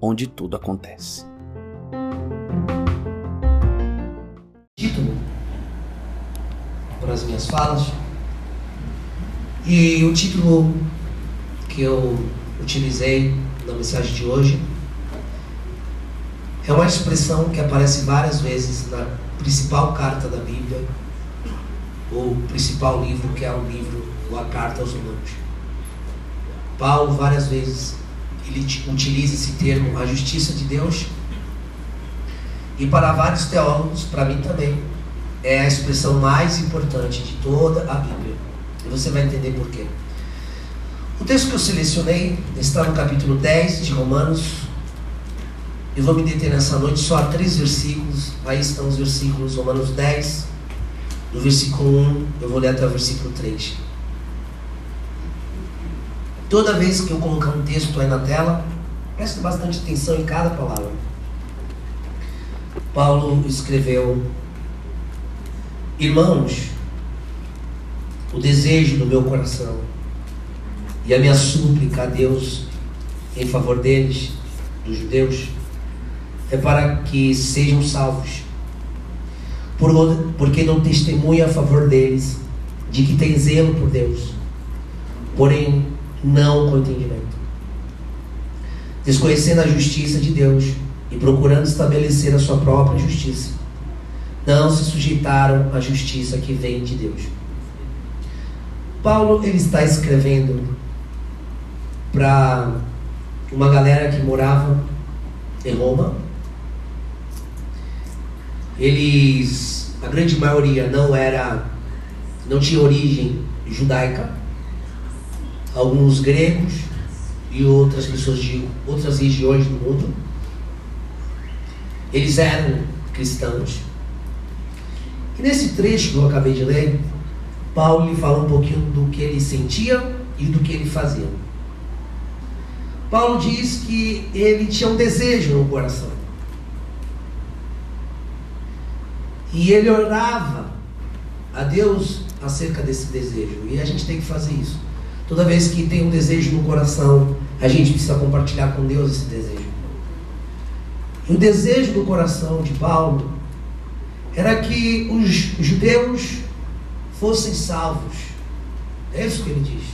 onde tudo acontece. Título para as minhas falas. E o título que eu utilizei na mensagem de hoje é uma expressão que aparece várias vezes na principal carta da Bíblia, ou principal livro, que é o livro, ou a carta aos Romanos. Paulo, várias vezes, ele utiliza esse termo, a justiça de Deus, e para vários teólogos, para mim também, é a expressão mais importante de toda a Bíblia. E você vai entender por quê. O texto que eu selecionei está no capítulo 10 de Romanos, eu vou me deter nessa noite só a três versículos. Aí estão os versículos Romanos 10, do versículo 1, eu vou ler até o versículo 3. Toda vez que eu colocar um texto aí na tela, preste bastante atenção em cada palavra. Paulo escreveu: Irmãos, o desejo do meu coração e a minha súplica a Deus em favor deles, dos judeus, é para que sejam salvos. Por, porque não testemunha a favor deles de que tem zelo por Deus, porém não com entendimento. Desconhecendo a justiça de Deus e procurando estabelecer a sua própria justiça, não se sujeitaram à justiça que vem de Deus. Paulo ele está escrevendo para uma galera que morava em Roma, eles, a grande maioria não era, não tinha origem judaica, alguns gregos e outras pessoas de outras regiões do mundo. Eles eram cristãos. E nesse trecho que eu acabei de ler, Paulo lhe fala um pouquinho do que ele sentia e do que ele fazia. Paulo diz que ele tinha um desejo no coração. E ele orava a Deus acerca desse desejo. E a gente tem que fazer isso. Toda vez que tem um desejo no coração, a gente precisa compartilhar com Deus esse desejo. E o desejo do coração de Paulo era que os judeus fossem salvos. É isso que ele diz.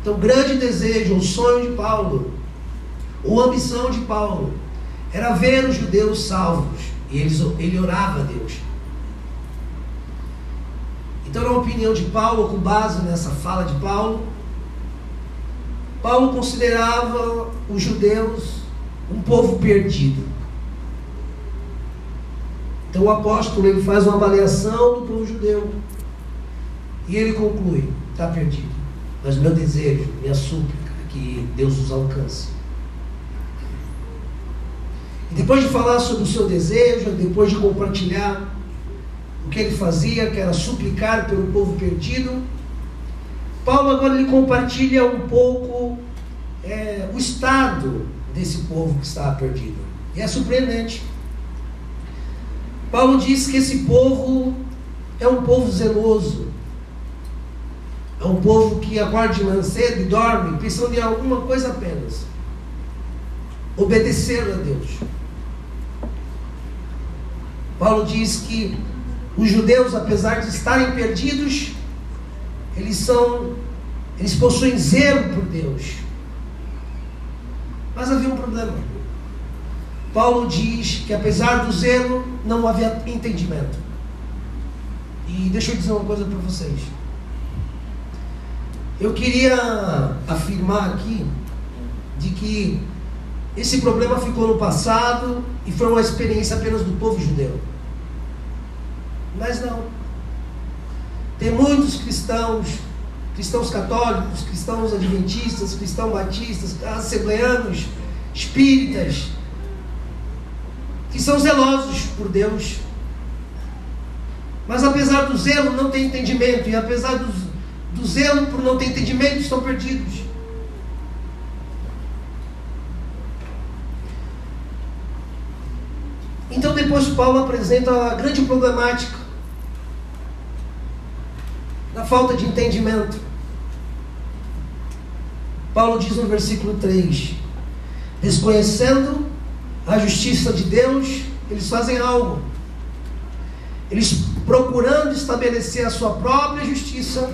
Então, o grande desejo, o sonho de Paulo, ou ambição de Paulo, era ver os judeus salvos. E ele, ele orava a Deus. Então, na opinião de Paulo, com base nessa fala de Paulo, Paulo considerava os judeus um povo perdido. Então o apóstolo ele faz uma avaliação do povo judeu e ele conclui: está perdido. Mas meu desejo, minha súplica é que Deus os alcance. E depois de falar sobre o seu desejo, depois de compartilhar o que ele fazia, que era suplicar pelo povo perdido. Paulo agora ele compartilha um pouco é, o estado desse povo que estava perdido. E é surpreendente. Paulo diz que esse povo é um povo zeloso. É um povo que acorda de manhã cedo e dorme pensando em alguma coisa apenas. Obedecer a Deus. Paulo diz que os judeus, apesar de estarem perdidos, eles são, eles possuem zelo por Deus. Mas havia um problema. Paulo diz que apesar do zelo, não havia entendimento. E deixa eu dizer uma coisa para vocês. Eu queria afirmar aqui de que esse problema ficou no passado e foi uma experiência apenas do povo judeu. Mas não. Tem muitos cristãos, cristãos católicos, cristãos adventistas, cristãos batistas, assembleanos, espíritas, que são zelosos por Deus, mas apesar do zelo não tem entendimento, e apesar do, do zelo por não ter entendimento estão perdidos. Então depois Paulo apresenta a grande problemática falta de entendimento. Paulo diz no versículo 3: Desconhecendo a justiça de Deus, eles fazem algo. Eles procurando estabelecer a sua própria justiça,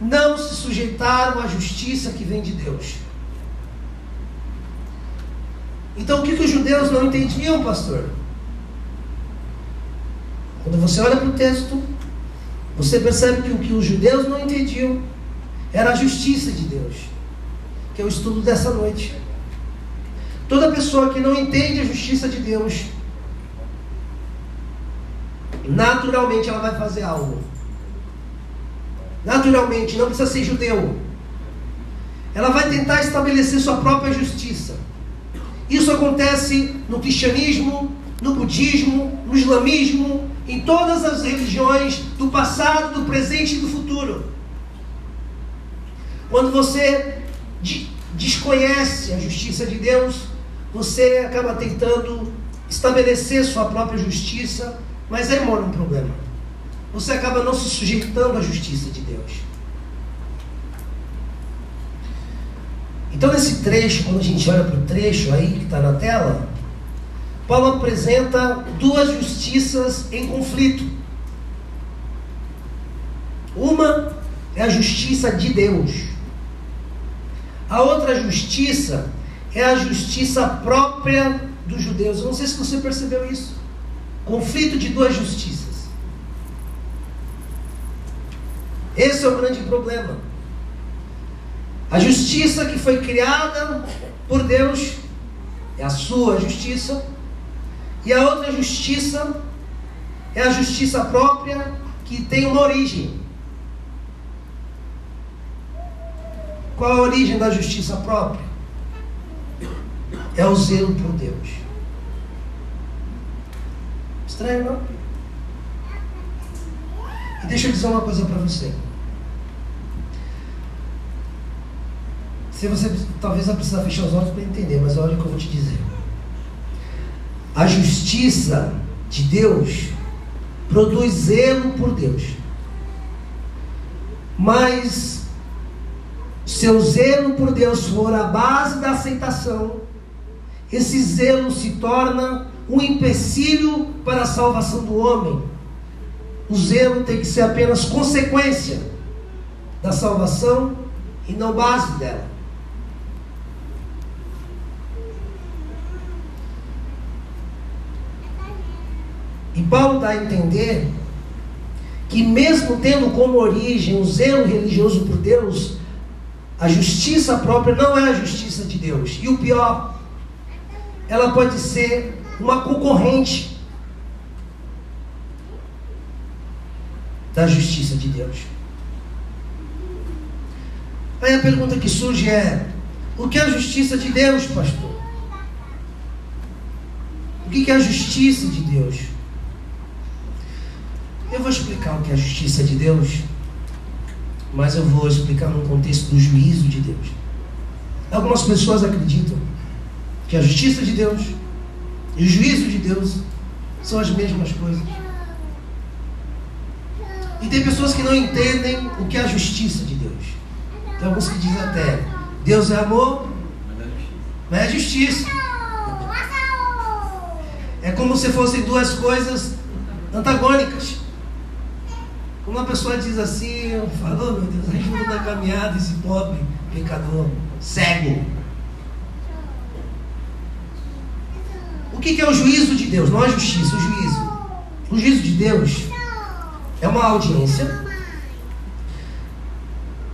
não se sujeitaram à justiça que vem de Deus. Então o que, que os judeus não entendiam, pastor? Quando você olha para o texto, você percebe que o que os judeus não entendiam era a justiça de Deus, que é o estudo dessa noite. Toda pessoa que não entende a justiça de Deus, naturalmente ela vai fazer algo. Naturalmente, não precisa ser judeu. Ela vai tentar estabelecer sua própria justiça. Isso acontece no cristianismo, no budismo, no islamismo, em todas as religiões do passado, do presente e do futuro. Quando você desconhece a justiça de Deus, você acaba tentando estabelecer sua própria justiça, mas aí mora um problema. Você acaba não se sujeitando à justiça de Deus. Então, nesse trecho, quando a gente olha para o trecho aí que está na tela, Paulo apresenta duas justiças em conflito. Uma é a justiça de Deus. A outra justiça é a justiça própria dos judeus. Eu não sei se você percebeu isso. Conflito de duas justiças. Esse é o grande problema. A justiça que foi criada por Deus é a sua justiça e a outra justiça é a justiça própria que tem uma origem. Qual a origem da justiça própria? É o zelo por Deus. Estranho, não? E deixa eu dizer uma coisa para você. Se você talvez vai precisar fechar os olhos para entender, mas olha o que eu vou te dizer. A justiça de Deus produz zelo por Deus. Mas seu zelo por Deus for a base da aceitação, esse zelo se torna um empecilho para a salvação do homem. O zelo tem que ser apenas consequência da salvação e não base dela. E Paulo dá a entender que, mesmo tendo como origem o zelo religioso por Deus, a justiça própria não é a justiça de Deus. E o pior, ela pode ser uma concorrente da justiça de Deus. Aí a pergunta que surge é: o que é a justiça de Deus, pastor? O que é a justiça de Deus? Eu vou explicar o que é a justiça de Deus, mas eu vou explicar no contexto do juízo de Deus. Algumas pessoas acreditam que a justiça de Deus e o juízo de Deus são as mesmas coisas. E tem pessoas que não entendem o que é a justiça de Deus. Tem alguns que dizem até: Deus é amor, mas é justiça. É como se fossem duas coisas antagônicas. Uma pessoa diz assim, falou, oh, meu Deus, ajuda na caminhada esse pobre pecador, cego. O que é o juízo de Deus? Não é justiça, o juízo. O juízo de Deus é uma audiência,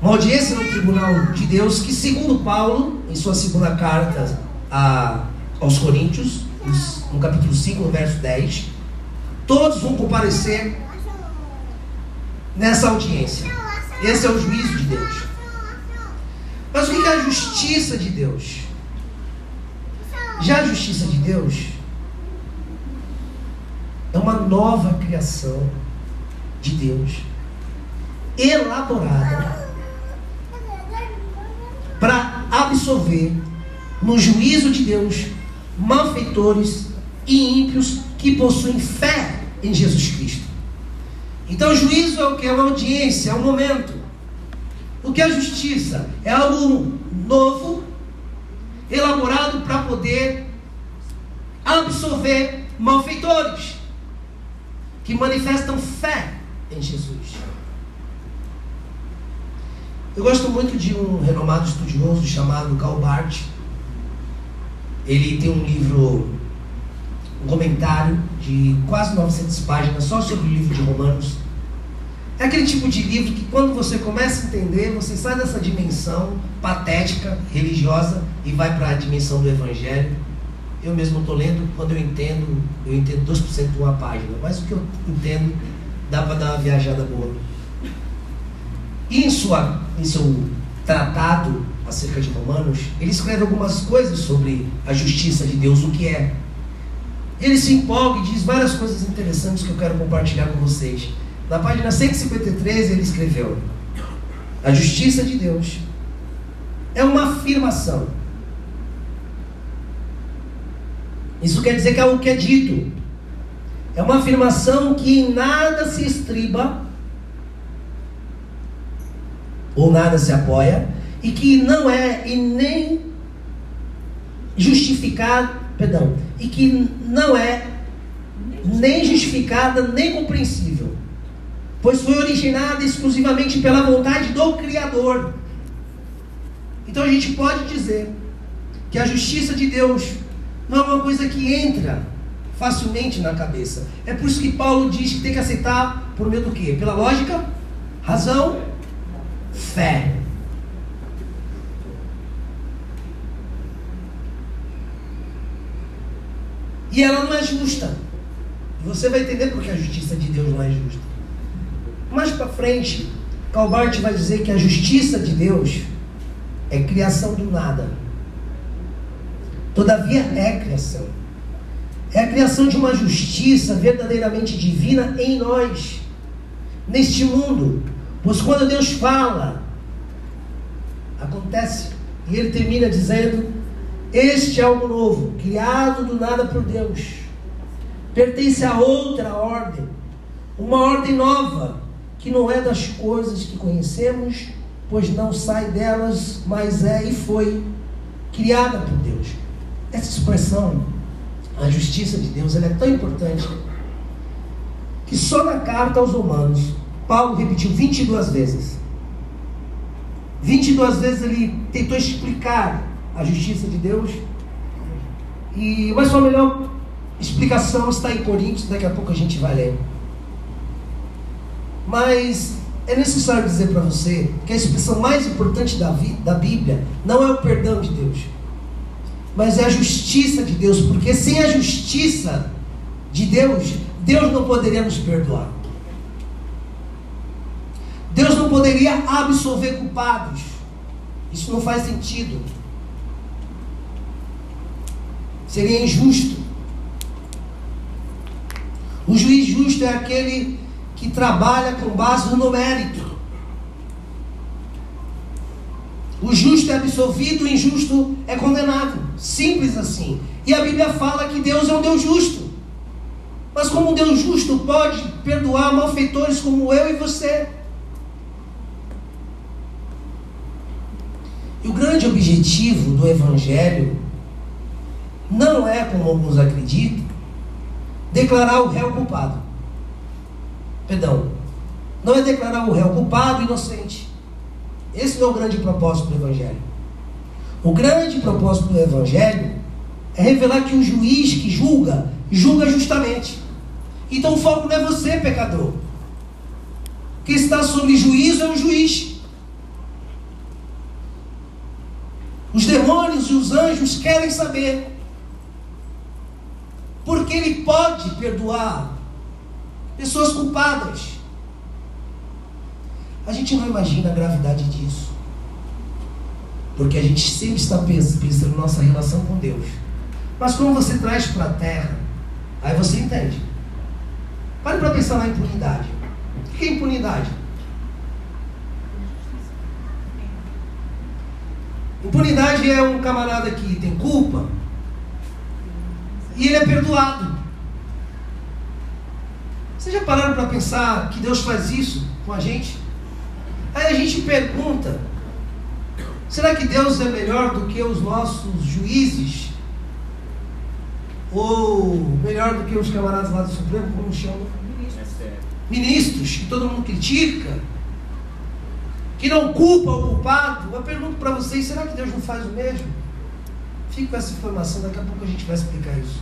uma audiência no tribunal de Deus que, segundo Paulo, em sua segunda carta a, aos Coríntios, no capítulo 5, no verso 10, todos vão comparecer nessa audiência. Esse é o juízo de Deus. Mas o que é a justiça de Deus? Já a justiça de Deus nova criação de Deus, elaborada para absorver no juízo de Deus malfeitores e ímpios que possuem fé em Jesus Cristo. Então, juízo é o que? É uma audiência, é um momento. O que é a justiça? É algo novo, elaborado para poder absorver malfeitores que manifestam fé em Jesus. Eu gosto muito de um renomado estudioso chamado Karl Barth. Ele tem um livro, um comentário de quase 900 páginas só sobre o livro de Romanos. É aquele tipo de livro que quando você começa a entender, você sai dessa dimensão patética, religiosa e vai para a dimensão do Evangelho. Eu mesmo estou lendo, quando eu entendo, eu entendo 2% de uma página, mas o que eu entendo dá para dar uma viajada boa. E em, sua, em seu tratado acerca de Romanos, ele escreve algumas coisas sobre a justiça de Deus, o que é. Ele se empolga e diz várias coisas interessantes que eu quero compartilhar com vocês. Na página 153 ele escreveu: A justiça de Deus é uma afirmação. Isso quer dizer que é o que é dito. É uma afirmação que em nada se estriba ou nada se apoia, e que não é e nem justificado, perdão, e que não é nem justificada nem compreensível, pois foi originada exclusivamente pela vontade do Criador. Então a gente pode dizer que a justiça de Deus não é uma coisa que entra facilmente na cabeça. É por isso que Paulo diz que tem que aceitar por meio do quê? Pela lógica, razão fé. E ela não é justa. Você vai entender porque a justiça de Deus não é justa. Mais para frente, Calbart vai dizer que a justiça de Deus é criação do nada. Todavia é criação. É a criação de uma justiça verdadeiramente divina em nós, neste mundo. Pois quando Deus fala, acontece. E ele termina dizendo: Este é algo novo, criado do nada por Deus. Pertence a outra ordem, uma ordem nova, que não é das coisas que conhecemos, pois não sai delas, mas é e foi criada por Deus. Essa expressão, a justiça de Deus, ela é tão importante que só na carta aos Romanos Paulo repetiu 22 vezes. 22 vezes ele tentou explicar a justiça de Deus. E, mas sua melhor explicação está em Coríntios, daqui a pouco a gente vai ler. Mas é necessário dizer para você que a expressão mais importante da, da Bíblia não é o perdão de Deus, mas é a justiça de Deus, porque sem a justiça de Deus, Deus não poderia nos perdoar. Deus não poderia absolver culpados. Isso não faz sentido. Seria injusto. O juiz justo é aquele que trabalha com base no mérito. O justo é absolvido, o injusto é condenado. Simples assim. E a Bíblia fala que Deus é um Deus justo. Mas como um Deus justo pode perdoar malfeitores como eu e você? E o grande objetivo do Evangelho não é, como alguns acreditam, declarar o réu culpado. Perdão. Não é declarar o réu culpado inocente. Esse não é o grande propósito do Evangelho. O grande propósito do Evangelho é revelar que o juiz que julga, julga justamente. Então o foco não é você, pecador. Quem está sob juízo é o juiz. Os demônios e os anjos querem saber. Porque ele pode perdoar pessoas culpadas. A gente não imagina a gravidade disso. Porque a gente sempre está pensando na nossa relação com Deus. Mas quando você traz para a terra, aí você entende. Pare para pensar na impunidade. O que é impunidade? Impunidade é um camarada que tem culpa e ele é perdoado. Vocês já pararam para pensar que Deus faz isso com a gente? Aí a gente pergunta: será que Deus é melhor do que os nossos juízes? Ou melhor do que os camaradas lá do Supremo, como chamam? Ministros, que todo mundo critica? que não culpa o culpado, eu pergunto para vocês: será que Deus não faz o mesmo? Fique com essa informação, daqui a pouco a gente vai explicar isso.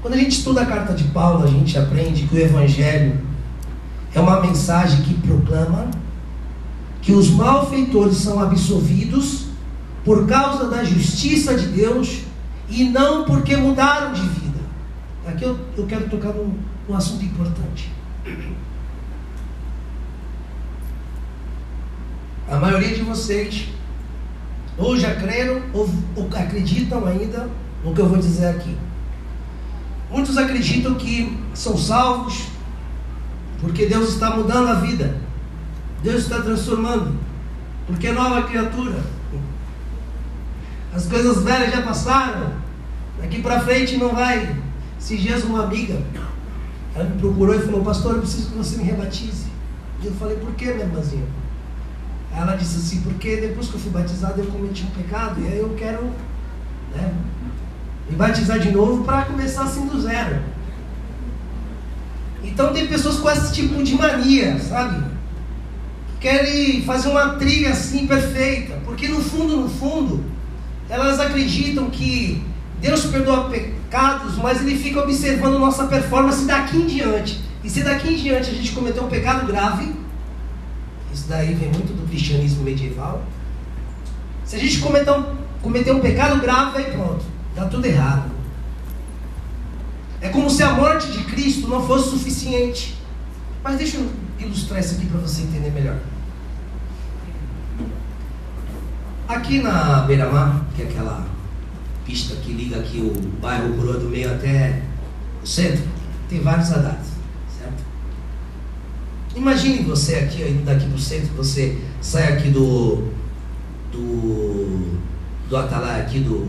Quando a gente estuda a carta de Paulo, a gente aprende que o Evangelho é uma mensagem que proclama que os malfeitores são absolvidos por causa da justiça de Deus e não porque mudaram de vida. Aqui eu, eu quero tocar num, num assunto importante. A maioria de vocês ou já creram ou, ou acreditam ainda no que eu vou dizer aqui. Muitos acreditam que são salvos porque Deus está mudando a vida, Deus está transformando, porque é nova criatura. As coisas velhas já passaram, daqui para frente não vai. Se Jesus, uma amiga, ela me procurou e falou: Pastor, eu preciso que você me rebatize. E eu falei: Por que, minha irmãzinha? Ela disse assim, porque depois que eu fui batizado eu cometi um pecado e aí eu quero né, me batizar de novo para começar assim do zero. Então tem pessoas com esse tipo de mania, sabe? Que querem fazer uma trilha assim perfeita, porque no fundo, no fundo, elas acreditam que Deus perdoa pecados, mas Ele fica observando nossa performance daqui em diante. E se daqui em diante a gente cometer um pecado grave, isso daí vem muito do cristianismo medieval. Se a gente cometer um, cometer um pecado grave, aí pronto, dá tudo errado. É como se a morte de Cristo não fosse suficiente. Mas deixa eu ilustrar isso aqui para você entender melhor. Aqui na Beira-Mar, que é aquela pista que liga aqui o bairro Coroa do Meio até o centro, tem vários andares. Imagine você aqui, indo daqui para o centro, você sai aqui do. do. do Atalai, aqui do.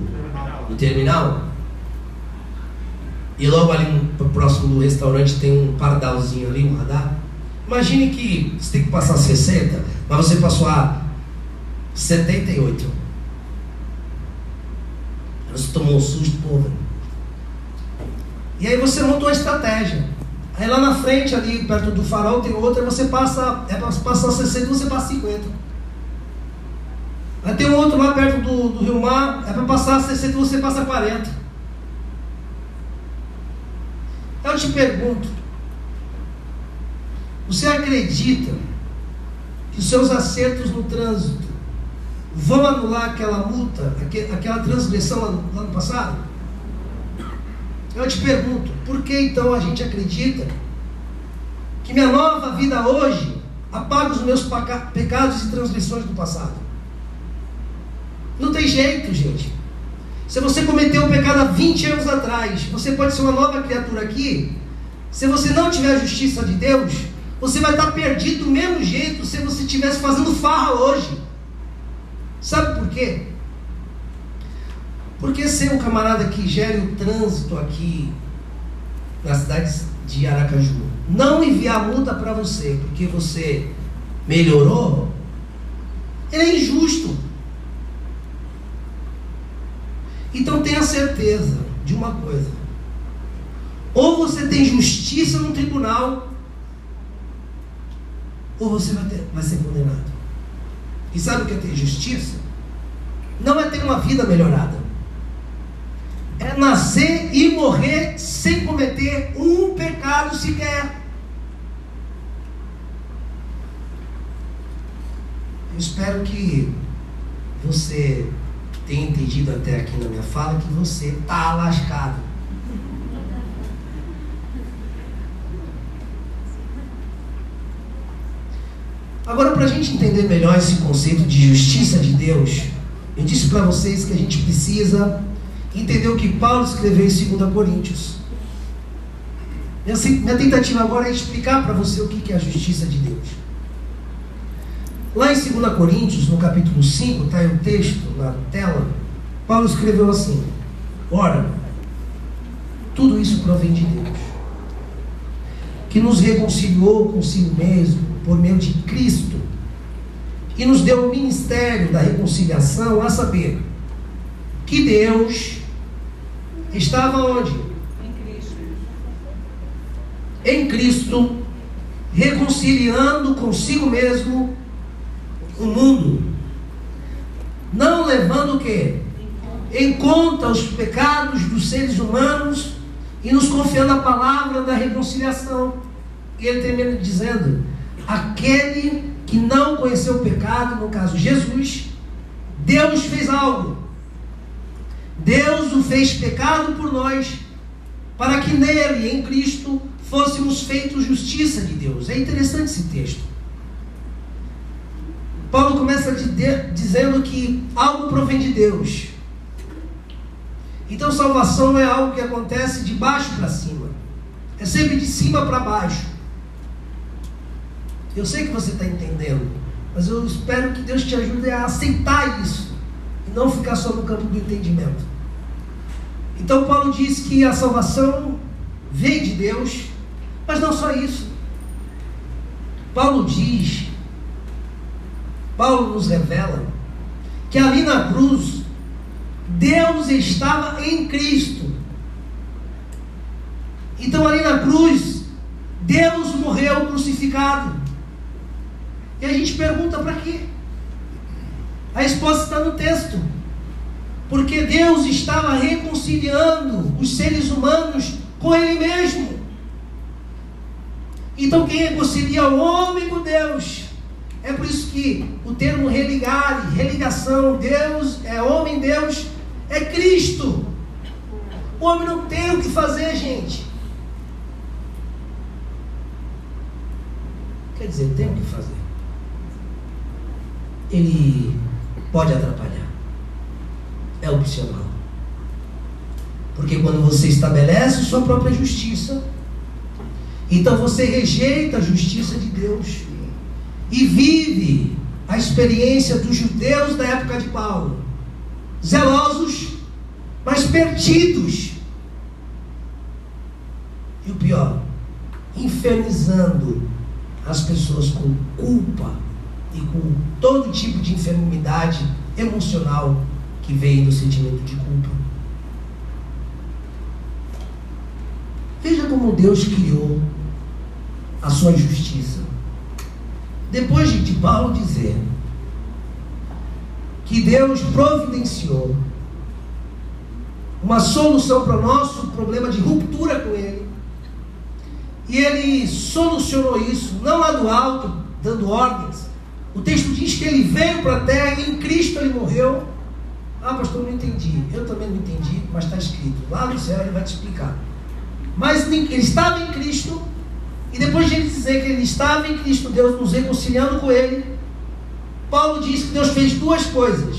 do terminal. E logo ali próximo do restaurante tem um pardalzinho ali, um radar. Imagine que você tem que passar 60, mas você passou a 78. Você tomou um susto, pô, E aí você montou a estratégia. Aí lá na frente, ali perto do farol, tem outra, você passa, é para passar 60 você passa 50. Aí tem outro lá perto do, do Rio Mar, é para passar 60 você passa 40. Eu te pergunto, você acredita que seus acertos no trânsito vão anular aquela multa, aquela transgressão lá no passado? Eu te pergunto, por que então a gente acredita que minha nova vida hoje apaga os meus pecados e transgressões do passado? Não tem jeito, gente. Se você cometeu um pecado há 20 anos atrás, você pode ser uma nova criatura aqui. Se você não tiver a justiça de Deus, você vai estar perdido do mesmo jeito se você estivesse fazendo farra hoje. Sabe por quê? Porque ser um camarada que gere o trânsito aqui na cidade de Aracaju, não enviar multa para você porque você melhorou, ele é injusto. Então tenha certeza de uma coisa: ou você tem justiça no tribunal, ou você vai, ter, vai ser condenado. E sabe o que é ter justiça? Não é ter uma vida melhorada é nascer e morrer sem cometer um pecado sequer. Eu espero que você tenha entendido até aqui na minha fala que você está lascado. Agora, para a gente entender melhor esse conceito de justiça de Deus, eu disse para vocês que a gente precisa entendeu o que Paulo escreveu em 2 Coríntios. Minha tentativa agora é explicar para você o que é a justiça de Deus. Lá em 2 Coríntios, no capítulo 5, está aí o texto na tela, Paulo escreveu assim: Ora, tudo isso provém de Deus, que nos reconciliou consigo mesmo por meio de Cristo e nos deu o ministério da reconciliação, a saber, que Deus estava onde? Em Cristo. Em Cristo, reconciliando consigo mesmo o mundo, não levando o quê? Em conta os pecados dos seres humanos e nos confiando a palavra da reconciliação. E ele termina dizendo: aquele que não conheceu o pecado, no caso Jesus, Deus fez algo. Deus o fez pecado por nós, para que nele, em Cristo, fôssemos feitos justiça de Deus. É interessante esse texto. Paulo começa dizendo que algo provém de Deus. Então, salvação é algo que acontece de baixo para cima, é sempre de cima para baixo. Eu sei que você está entendendo, mas eu espero que Deus te ajude a aceitar isso e não ficar só no campo do entendimento. Então, Paulo diz que a salvação vem de Deus, mas não só isso. Paulo diz Paulo nos revela que ali na cruz, Deus estava em Cristo. Então, ali na cruz, Deus morreu crucificado. E a gente pergunta para quê? A resposta está no texto. Porque Deus estava reconciliando os seres humanos com Ele mesmo. Então, quem reconcilia o homem com Deus é por isso que o termo religar, religação, Deus é homem, Deus é Cristo. O homem não tem o que fazer, gente. Quer dizer, tem o que fazer. Ele pode atrapalhar. É opcional. Porque quando você estabelece sua própria justiça, então você rejeita a justiça de Deus e vive a experiência dos judeus da época de Paulo, zelosos, mas perdidos. E o pior, infernizando as pessoas com culpa e com todo tipo de enfermidade emocional que vem do sentimento de culpa. Veja como Deus criou a sua justiça. Depois de Paulo dizer que Deus providenciou uma solução para o nosso problema de ruptura com Ele, e Ele solucionou isso, não lá do alto, dando ordens. O texto diz que Ele veio para a terra e em Cristo Ele morreu. Ah, pastor, não entendi. Eu também não entendi, mas está escrito. Lá no céu Ele vai te explicar. Mas ele estava em Cristo e depois de ele dizer que ele estava em Cristo, Deus nos reconciliando com ele, Paulo diz que Deus fez duas coisas.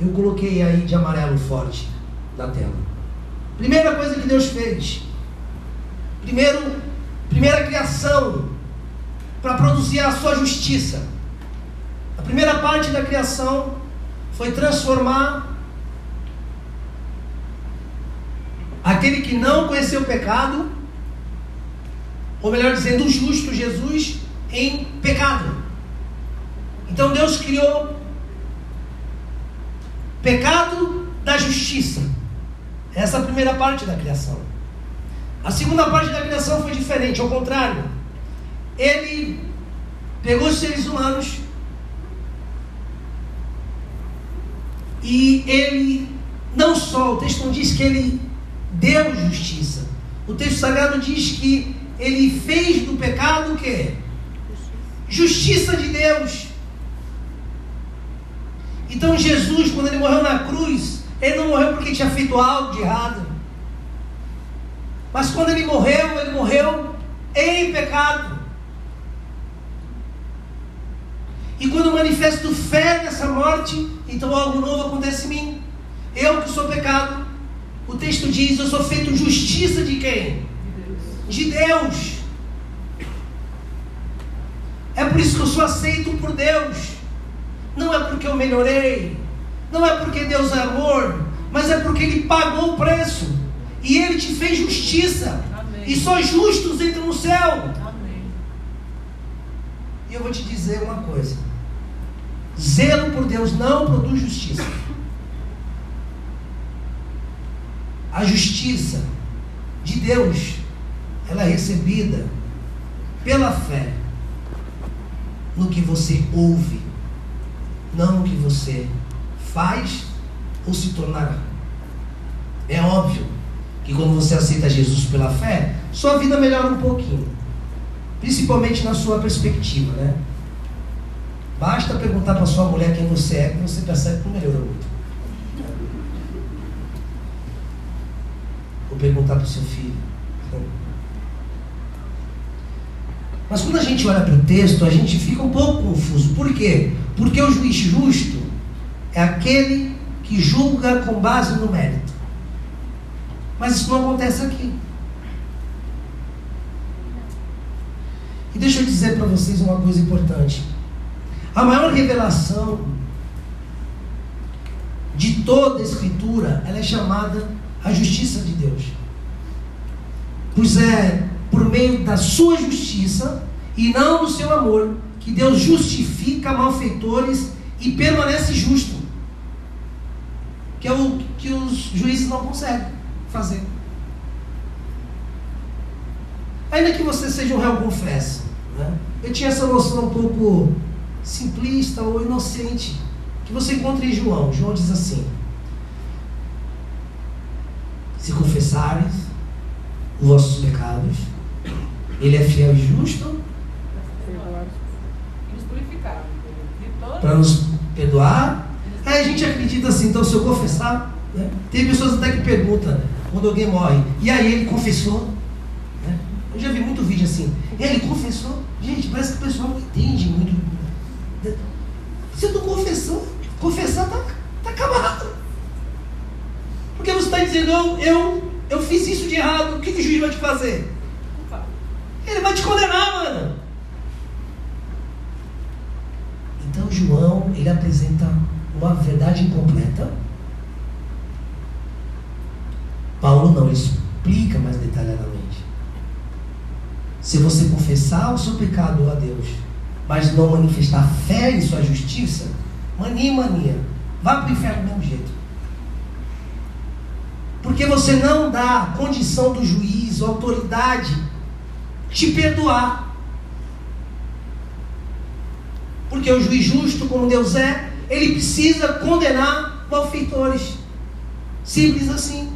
Eu coloquei aí de amarelo forte na tela. Primeira coisa que Deus fez. Primeiro, primeira criação para produzir a sua justiça. A primeira parte da criação foi transformar aquele que não conheceu o pecado ou melhor dizendo, o justo Jesus em pecado. Então Deus criou pecado da justiça. Essa é a primeira parte da criação. A segunda parte da criação foi diferente, ao contrário. Ele pegou os seres humanos e ele não só, o texto não diz que ele deu justiça. O texto sagrado diz que ele fez do pecado o quê? Justiça de Deus. Então Jesus, quando ele morreu na cruz, ele não morreu porque tinha feito algo de errado. Mas quando ele morreu, ele morreu em pecado. E quando manifesto fé nessa morte, então algo novo acontece em mim. Eu que sou pecado, o texto diz: Eu sou feito justiça de quem? de Deus. É por isso que eu sou aceito por Deus. Não é porque eu melhorei, não é porque Deus é amor, mas é porque Ele pagou o preço e Ele te fez justiça. Amém. E só justos entram no céu. Amém. E eu vou te dizer uma coisa: zelo por Deus não produz justiça. A justiça de Deus, ela é recebida pela fé no que você ouve, não no que você faz ou se tornará. É óbvio que quando você aceita Jesus pela fé, sua vida melhora um pouquinho. Principalmente na sua perspectiva, né? Basta perguntar para sua mulher quem você é, que você percebe que não melhorou muito. Ou perguntar para o seu filho. Mas quando a gente olha para o texto, a gente fica um pouco confuso. Por quê? Porque o juiz justo é aquele que julga com base no mérito. Mas isso não acontece aqui. E deixa eu dizer para vocês uma coisa importante. A maior revelação de toda a Escritura, ela é chamada a justiça de Deus. Pois é por meio da sua justiça e não do seu amor que Deus justifica malfeitores e permanece justo. Que é o que os juízes não conseguem fazer. Ainda que você seja um réu confesso, né? eu tinha essa noção um pouco simplista ou inocente que você encontra em João. João diz assim: Se confessares os vossos pecados, Ele é fiel e justo para nos perdoar. Aí a gente acredita assim, então se eu confessar, né? tem pessoas até que perguntam quando alguém morre, e aí ele confessou? Né? Eu já vi muito vídeo assim, ele confessou? Gente, parece que o pessoal não entende muito. Você não confessou, confessar está tá acabado. Porque você está dizendo, eu, eu, eu fiz isso de errado, o que, que o juiz vai te fazer? Ele vai te condenar, mano. Então João, ele apresenta uma verdade incompleta. Paulo não, ele explica mais detalhadamente. Se você confessar o seu pecado a Deus, mas não manifestar fé em sua justiça, mania mania, vá para o inferno do mesmo jeito. Porque você não dá condição do juiz, autoridade, te perdoar. Porque o juiz justo, como Deus é, ele precisa condenar malfeitores. Simples assim.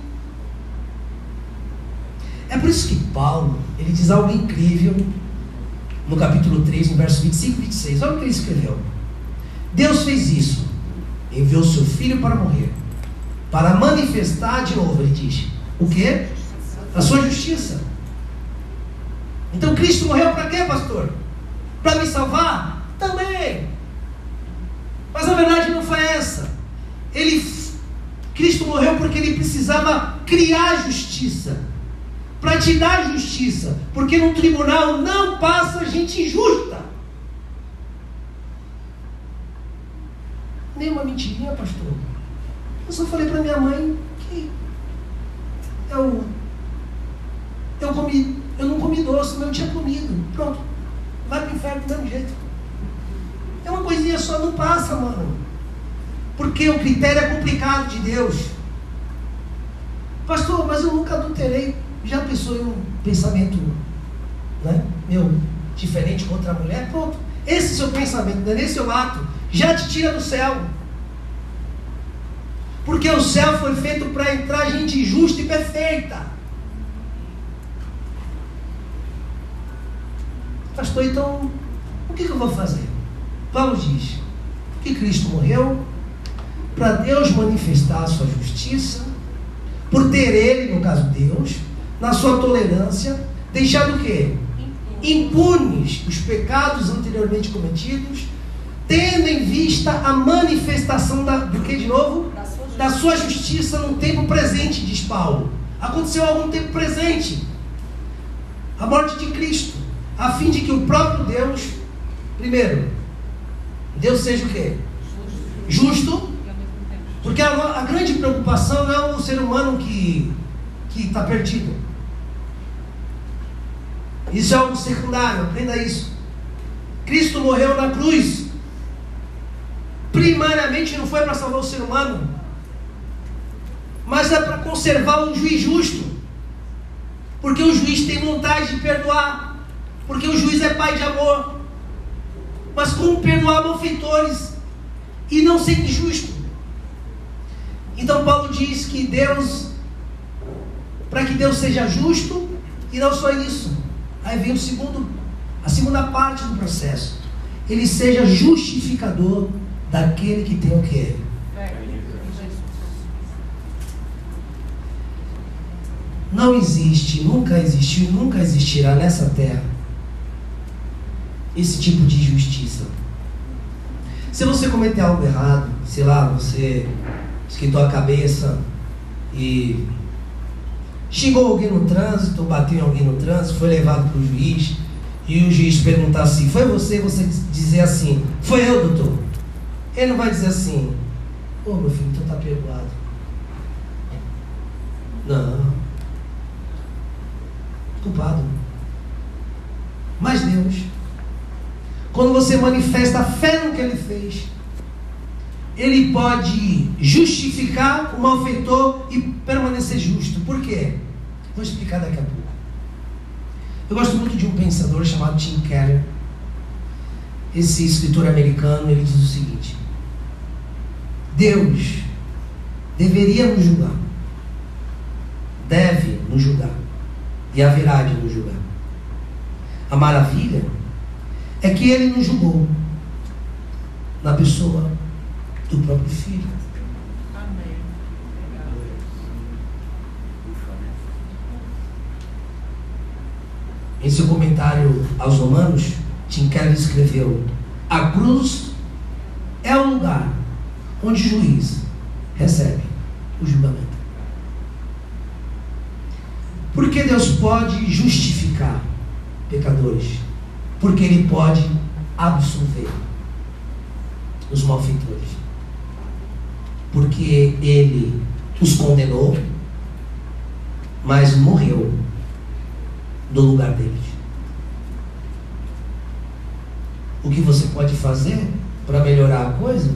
É por isso que Paulo, ele diz algo incrível no capítulo 3, no verso 25 e 26. Olha o que ele escreveu. Deus fez isso. Enviou seu filho para morrer. Para manifestar de novo, ele diz. O que? A sua justiça. Então Cristo morreu para quê, pastor? Para me salvar? Também. Mas a verdade não foi essa. Ele, Cristo morreu porque ele precisava criar justiça. Para te dar justiça. Porque no tribunal não passa gente injusta. Nem uma mentirinha, pastor. Eu só falei para minha mãe que eu, eu comi, eu não comi doce, mas eu tinha comido. Pronto. Vai para o inferno do mesmo jeito. É uma coisinha só, não passa, mano. Porque o critério é complicado de Deus. Pastor, mas eu nunca adulterei. Já pensou em um pensamento né, meu, diferente contra a mulher? Pronto. Esse seu pensamento, né, nesse seu ato, já te tira do céu. Porque o céu foi feito para entrar gente justa e perfeita. Pastor, então, o que, que eu vou fazer? Paulo diz que Cristo morreu para Deus manifestar a sua justiça, por ter ele, no caso Deus, na sua tolerância, deixado o quê? Impunes os pecados anteriormente cometidos, tendo em vista a manifestação da, do que de novo? Da sua, da sua justiça no tempo presente, diz Paulo. Aconteceu algum tempo presente. A morte de Cristo, a fim de que o próprio Deus, primeiro, Deus seja o quê? Justo. Porque a, a grande preocupação não é o ser humano que está perdido. Isso é algo secundário, aprenda isso. Cristo morreu na cruz. Primariamente não foi para salvar o ser humano, mas é para conservar um juiz justo. Porque o juiz tem vontade de perdoar. Porque o juiz é pai de amor. Mas como perdoar malfeitores e não ser injusto? Então Paulo diz que Deus, para que Deus seja justo, e não só isso. Aí vem o segundo, a segunda parte do processo. Ele seja justificador daquele que tem o que? Não existe, nunca existiu, nunca existirá nessa terra esse tipo de justiça. Se você cometer algo errado, sei lá, você esquentou a cabeça e xingou alguém no trânsito, bateu em alguém no trânsito, foi levado para o juiz, e o juiz perguntar assim, foi você? Você dizer assim, foi eu, doutor? Ele não vai dizer assim, ô oh, meu filho, tu está perdoado. Não culpado. Mas Deus, quando você manifesta a fé no que ele fez, ele pode justificar o malfeitor e permanecer justo. Por quê? Vou explicar daqui a pouco. Eu gosto muito de um pensador chamado Tim Keller. Esse escritor americano, ele diz o seguinte: Deus deveria nos julgar, deve nos julgar e haverá de nos julgar. A maravilha é que ele nos julgou na pessoa do próprio Filho. Em seu comentário aos Romanos, Tim Keller escreveu: A cruz é o lugar onde o juiz recebe o julgamento. Porque Deus pode justificar pecadores? Porque Ele pode absolver os malfeitores. Porque Ele os condenou, mas morreu no lugar deles. O que você pode fazer para melhorar a coisa?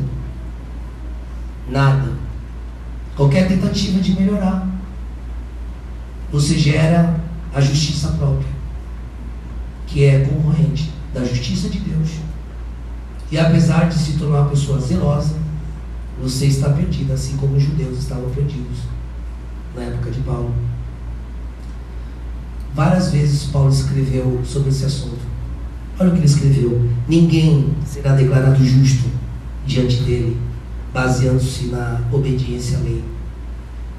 Nada. Qualquer tentativa de melhorar você gera a justiça própria, que é concorrente da justiça de Deus. E apesar de se tornar uma pessoa zelosa, você está perdido, assim como os judeus estavam perdidos na época de Paulo. Várias vezes Paulo escreveu sobre esse assunto. Olha o que ele escreveu: Ninguém será declarado justo diante dele, baseando-se na obediência à lei.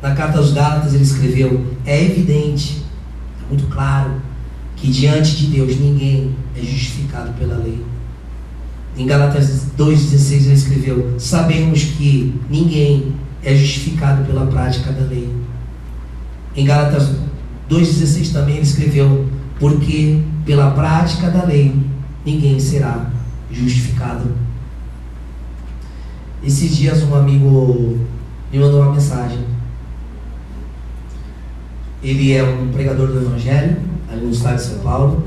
Na carta aos Gálatas ele escreveu: É evidente, é muito claro, que diante de Deus ninguém é justificado pela lei. Em Gálatas 2,16 ele escreveu: Sabemos que ninguém é justificado pela prática da lei. Em Gálatas 2,16 também ele escreveu: Porque pela prática da lei ninguém será justificado. Esses dias um amigo me mandou uma mensagem ele é um pregador do Evangelho, ali no estado de São Paulo.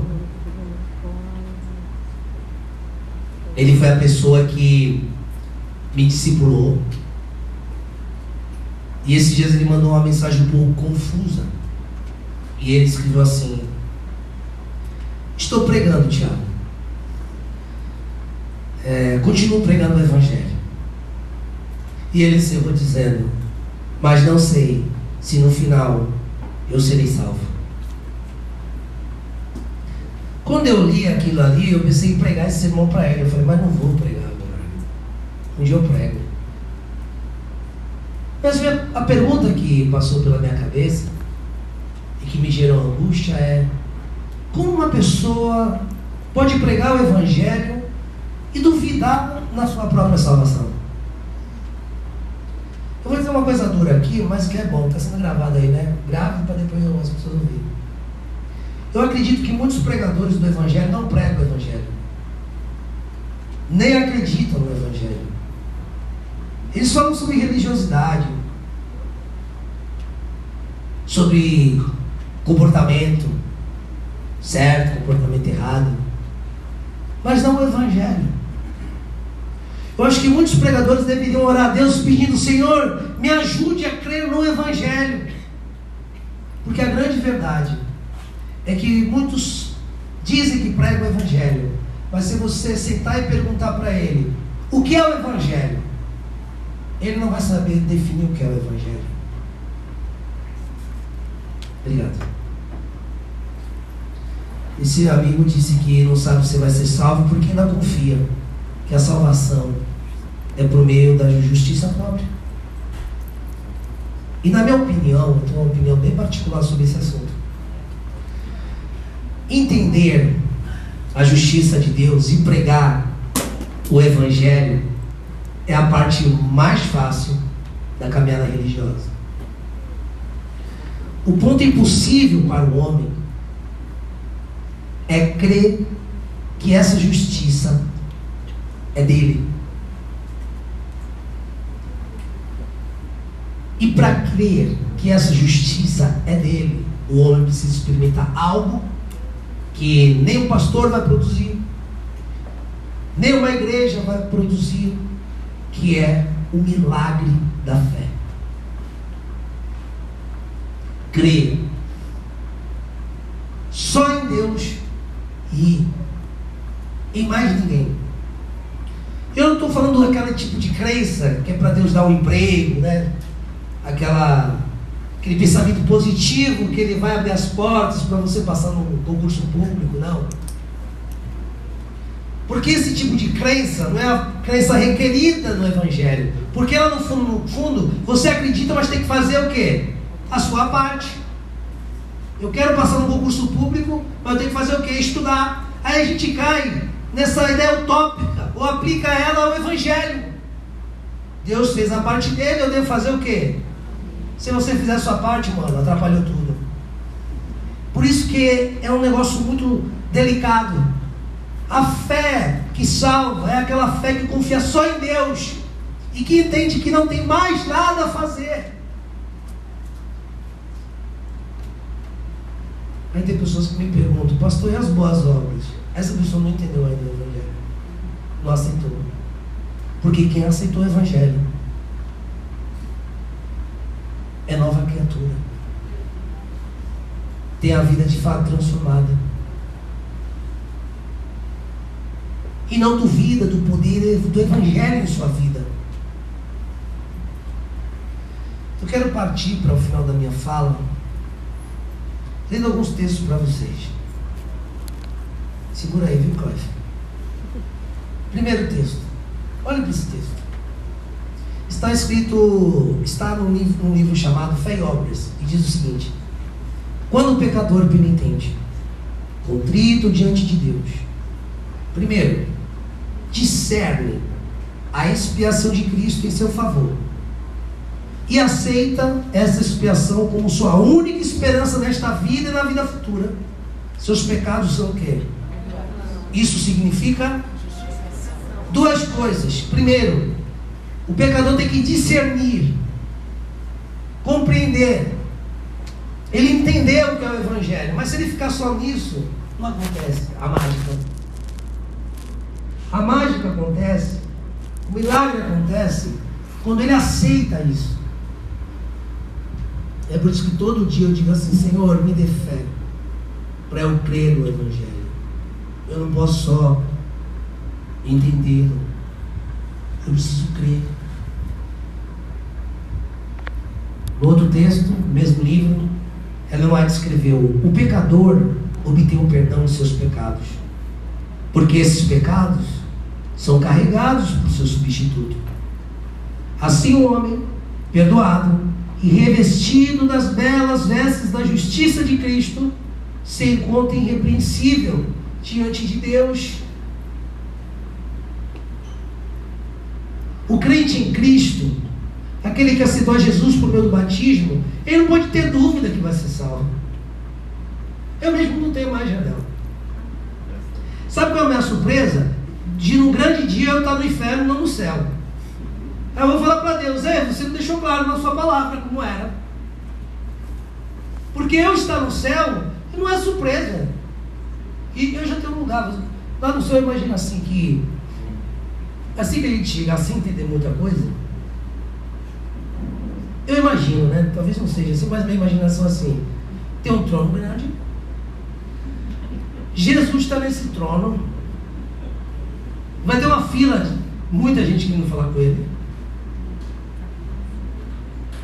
Ele foi a pessoa que me discipulou. E esses dias ele mandou uma mensagem um pouco confusa. E ele escreveu assim: Estou pregando, Tiago. É, continuo pregando o Evangelho. E ele encerrou dizendo: Mas não sei se no final eu serei salvo. Quando eu li aquilo ali, eu pensei em pregar esse sermão para ele. Eu falei, mas não vou pregar agora. Um dia eu prego. Mas a pergunta que passou pela minha cabeça e que me gerou angústia é: como uma pessoa pode pregar o Evangelho e duvidar na sua própria salvação? Eu vou dizer uma coisa dura aqui, mas que é bom, está sendo gravado aí, né? Grave para depois as pessoas ouvirem. Eu acredito que muitos pregadores do Evangelho não pregam o Evangelho. Nem acreditam no Evangelho. Eles falam sobre religiosidade, sobre comportamento certo, comportamento errado, mas não o Evangelho. Eu acho que muitos pregadores deveriam orar a Deus pedindo: Senhor, me ajude a crer no Evangelho. Porque a grande verdade é que muitos dizem que pregam o Evangelho, mas se você sentar e perguntar para ele o que é o Evangelho, ele não vai saber definir o que é o Evangelho. Obrigado. Esse amigo disse que não sabe se vai ser salvo porque ainda confia que a salvação é por meio da justiça própria. E na minha opinião, eu tenho uma opinião bem particular sobre esse assunto. Entender a justiça de Deus e pregar o Evangelho é a parte mais fácil da caminhada religiosa. O ponto impossível para o homem é crer que essa justiça é dele. E para crer que essa justiça é dele, o homem precisa experimentar algo que nem o pastor vai produzir, nem uma igreja vai produzir, que é o milagre da fé. Crer só em Deus e em mais ninguém. Eu não estou falando daquele tipo de crença que é para Deus dar um emprego, né? Aquela, aquele pensamento positivo que ele vai abrir as portas para você passar no concurso público, não. Porque esse tipo de crença não é a crença requerida no Evangelho. Porque ela, no fundo, no fundo, você acredita, mas tem que fazer o quê? A sua parte. Eu quero passar no concurso público, mas eu tenho que fazer o quê? Estudar. Aí a gente cai nessa ideia utópica, ou aplica ela ao Evangelho. Deus fez a parte dele, eu devo fazer o quê? Se você fizer a sua parte, mano, atrapalhou tudo. Por isso que é um negócio muito delicado. A fé que salva é aquela fé que confia só em Deus e que entende que não tem mais nada a fazer. Aí tem pessoas que me perguntam, pastor, e as boas obras? Essa pessoa não entendeu ainda o Evangelho. Não aceitou. Porque quem aceitou o Evangelho é nova criatura. Tem a vida de fato transformada. E não duvida do poder do Evangelho em sua vida. Eu quero partir para o final da minha fala lendo alguns textos para vocês. Segura aí, viu, Cláudio? Primeiro texto. Olha para esse texto. Está escrito, está num livro, num livro chamado Fé e Obras, e diz o seguinte: Quando o pecador penitente, contrito diante de Deus, primeiro, discerne a expiação de Cristo em seu favor e aceita essa expiação como sua única esperança nesta vida e na vida futura. Seus pecados são o quê? Isso significa duas coisas. Primeiro, o pecador tem que discernir, compreender, ele entender o que é o Evangelho. Mas se ele ficar só nisso, não acontece a mágica. A mágica acontece, o milagre acontece quando ele aceita isso. É por isso que todo dia eu digo assim: Senhor, me dê fé para eu crer no Evangelho. Eu não posso só entendê-lo, eu preciso crer. No outro texto, mesmo livro, Ellen White escreveu: O pecador obtém o perdão de seus pecados, porque esses pecados são carregados por seu substituto. Assim, o homem, perdoado, e revestido das belas vestes da justiça de Cristo, se encontra irrepreensível diante de Deus. O crente em Cristo, aquele que aceitou a Jesus por meio do batismo, ele não pode ter dúvida que vai ser salvo. Eu mesmo não tenho mais janela. Sabe qual é a minha surpresa? De num grande dia eu estar no inferno, não no céu. Aí eu vou falar para Deus, é, você não deixou claro na sua palavra como era. Porque eu estar no céu não é surpresa. E eu já tenho um lugar. Lá no céu imagina assim que assim que a gente chega assim entender muita coisa. Eu imagino, né? Talvez não seja assim, mas minha imaginação assim. Tem um trono grande. Jesus está nesse trono. Vai ter uma fila muita gente vindo falar com ele.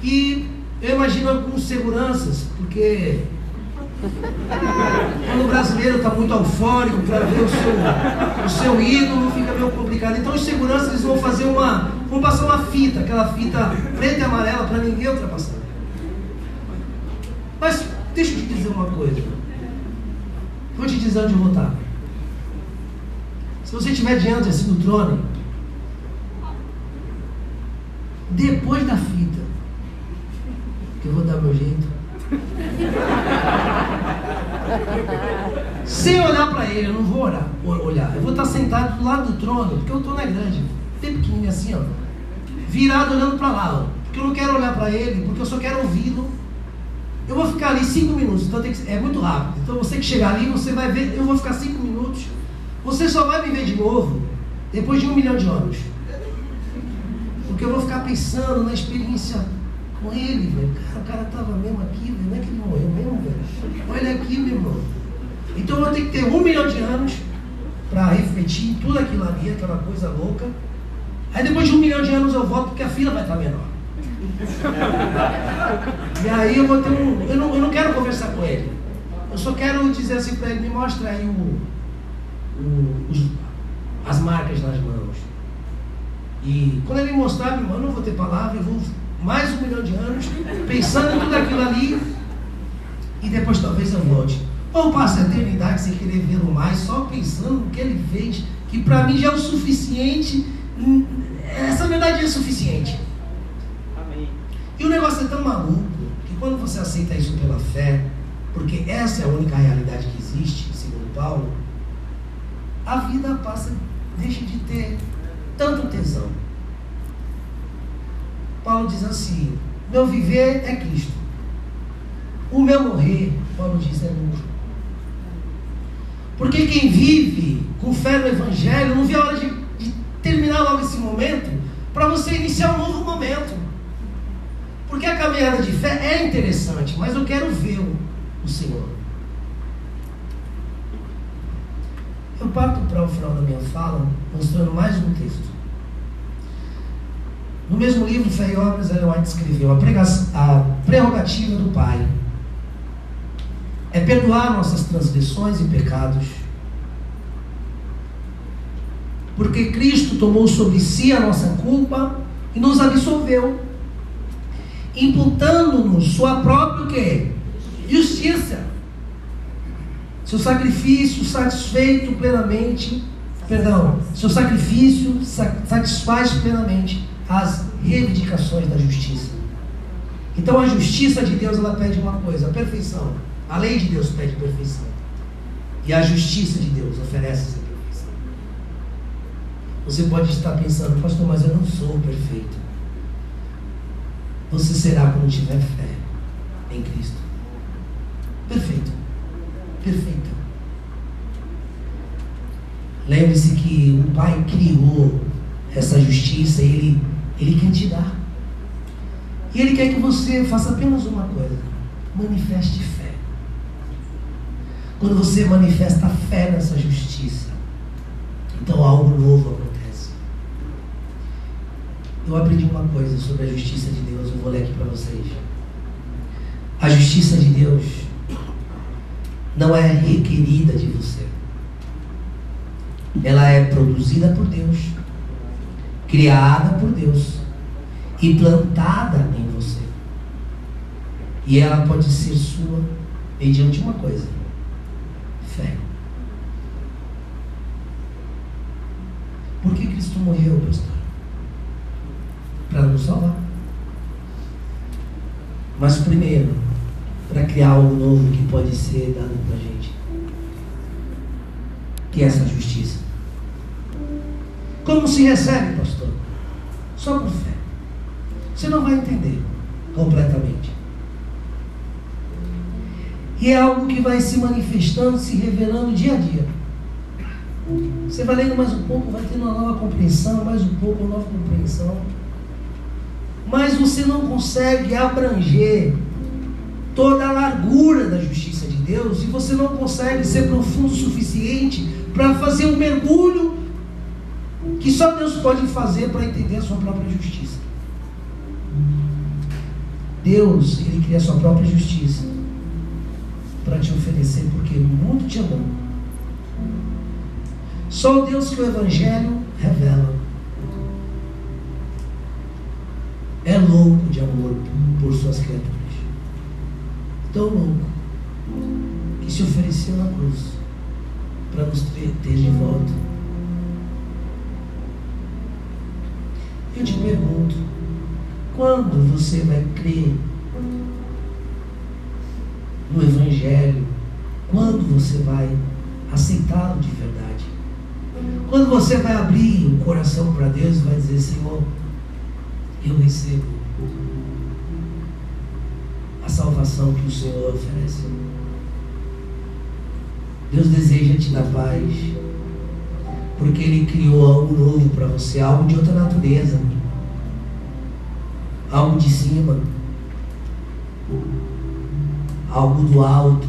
E eu imagino alguns seguranças, porque quando o brasileiro está muito eufórico para ver o seu, o seu ídolo, fica meio complicado. Então os seguranças eles vão fazer uma. vão passar uma fita, aquela fita preta e amarela para ninguém ultrapassar. Mas deixa eu te dizer uma coisa. Vou te dizer onde eu vou estar. Se você estiver diante assim do trono, depois da fita, que eu vou dar meu jeito. Sem olhar para ele, eu não vou olhar, olhar. Eu vou estar sentado do lado do trono, porque o trono é grande, bem pequenininho assim, ó. Virado olhando para lá, ó. Porque eu não quero olhar para ele, porque eu só quero ouvi-lo. Eu vou ficar ali cinco minutos, então que, é muito rápido. Então você que chegar ali, você vai ver, eu vou ficar cinco minutos. Você só vai me ver de novo depois de um milhão de anos. Porque eu vou ficar pensando na experiência com ele, velho. O cara estava mesmo aqui, velho. Não é que ele morreu mesmo, velho. Olha aqui, meu irmão. Então eu vou ter que ter um milhão de anos para refletir em tudo aquilo ali, aquela coisa louca. Aí depois de um milhão de anos eu volto porque a fila vai estar menor. e aí eu vou ter um. Eu não, eu não quero conversar com ele. Eu só quero dizer assim para ele, me mostra aí o, o, os, as marcas nas mãos. E quando ele mostrar, meu irmão, eu não vou ter palavra, eu vou mais um milhão de anos, pensando em tudo aquilo ali, e depois talvez eu volte. Ou passe a eternidade sem querer vê-lo mais, só pensando no que ele fez, que para mim já é o suficiente. Essa verdade é suficiente. Amém. E o negócio é tão maluco que quando você aceita isso pela fé, porque essa é a única realidade que existe, segundo Paulo, a vida passa, deixa de ter tanto tesão. Paulo diz assim: meu viver é Cristo. O meu morrer, Paulo diz, é lucro. Porque quem vive com fé no Evangelho não vê a hora de, de terminar logo esse momento para você iniciar um novo momento. Porque a caminhada de fé é interessante, mas eu quero ver o, o Senhor. Eu parto para o final da minha fala mostrando mais um texto. No mesmo livro, Fé e Obras, Ellen White escreveu: a, a prerrogativa do Pai é perdoar nossas transgressões e pecados, porque Cristo tomou sobre si a nossa culpa e nos absolveu, imputando-nos sua própria quê? Justiça. Seu sacrifício satisfeito plenamente, perdão, seu sacrifício satisfaz plenamente as reivindicações da justiça. Então a justiça de Deus ela pede uma coisa, a perfeição. A lei de Deus pede perfeição. E a justiça de Deus oferece essa perfeição. Você pode estar pensando, pastor, mas eu não sou perfeito. Você será quando tiver fé em Cristo. Perfeito. Perfeito. Lembre-se que o Pai criou essa justiça, ele ele quer te dar. E Ele quer que você faça apenas uma coisa: manifeste fé. Quando você manifesta fé nessa justiça, então algo novo acontece. Eu aprendi uma coisa sobre a justiça de Deus, eu vou ler aqui para vocês. A justiça de Deus não é requerida de você. Ela é produzida por Deus criada por Deus e plantada em você. E ela pode ser sua mediante uma coisa: fé. Por que Cristo morreu, pastor? Para nos salvar. Mas primeiro, para criar algo novo que pode ser dado para a gente. Que é essa justiça. Como se recebe, pastor? Só por fé. Você não vai entender completamente. E é algo que vai se manifestando, se revelando dia a dia. Você vai lendo mais um pouco, vai tendo uma nova compreensão, mais um pouco, uma nova compreensão. Mas você não consegue abranger toda a largura da justiça de Deus e você não consegue ser profundo o suficiente para fazer um mergulho que só Deus pode fazer para entender a sua própria justiça. Deus, Ele cria a sua própria justiça para te oferecer, porque muito te amou. Só o Deus que o Evangelho revela é louco de amor por suas criaturas. Tão louco que se ofereceu na cruz para nos ter de volta. Eu te pergunto, quando você vai crer no Evangelho? Quando você vai aceitá-lo de verdade? Quando você vai abrir o coração para Deus e vai dizer, Senhor, eu recebo a salvação que o Senhor oferece. Deus deseja te dar paz, porque Ele criou algo novo para você, algo de outra natureza, algo de cima algo do alto.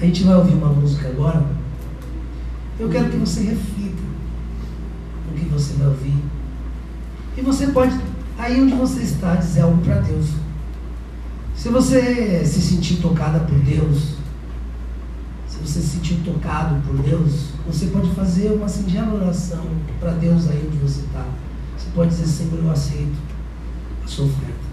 A gente vai ouvir uma música agora. Eu quero que você reflita no que você vai ouvir. E você pode, aí onde você está, dizer algo para Deus. Se você se sentir tocada por Deus, se você se sentir tocado por Deus, você pode fazer uma singela oração para Deus aí onde você está. Você pode dizer, Senhor, eu aceito a sua oferta.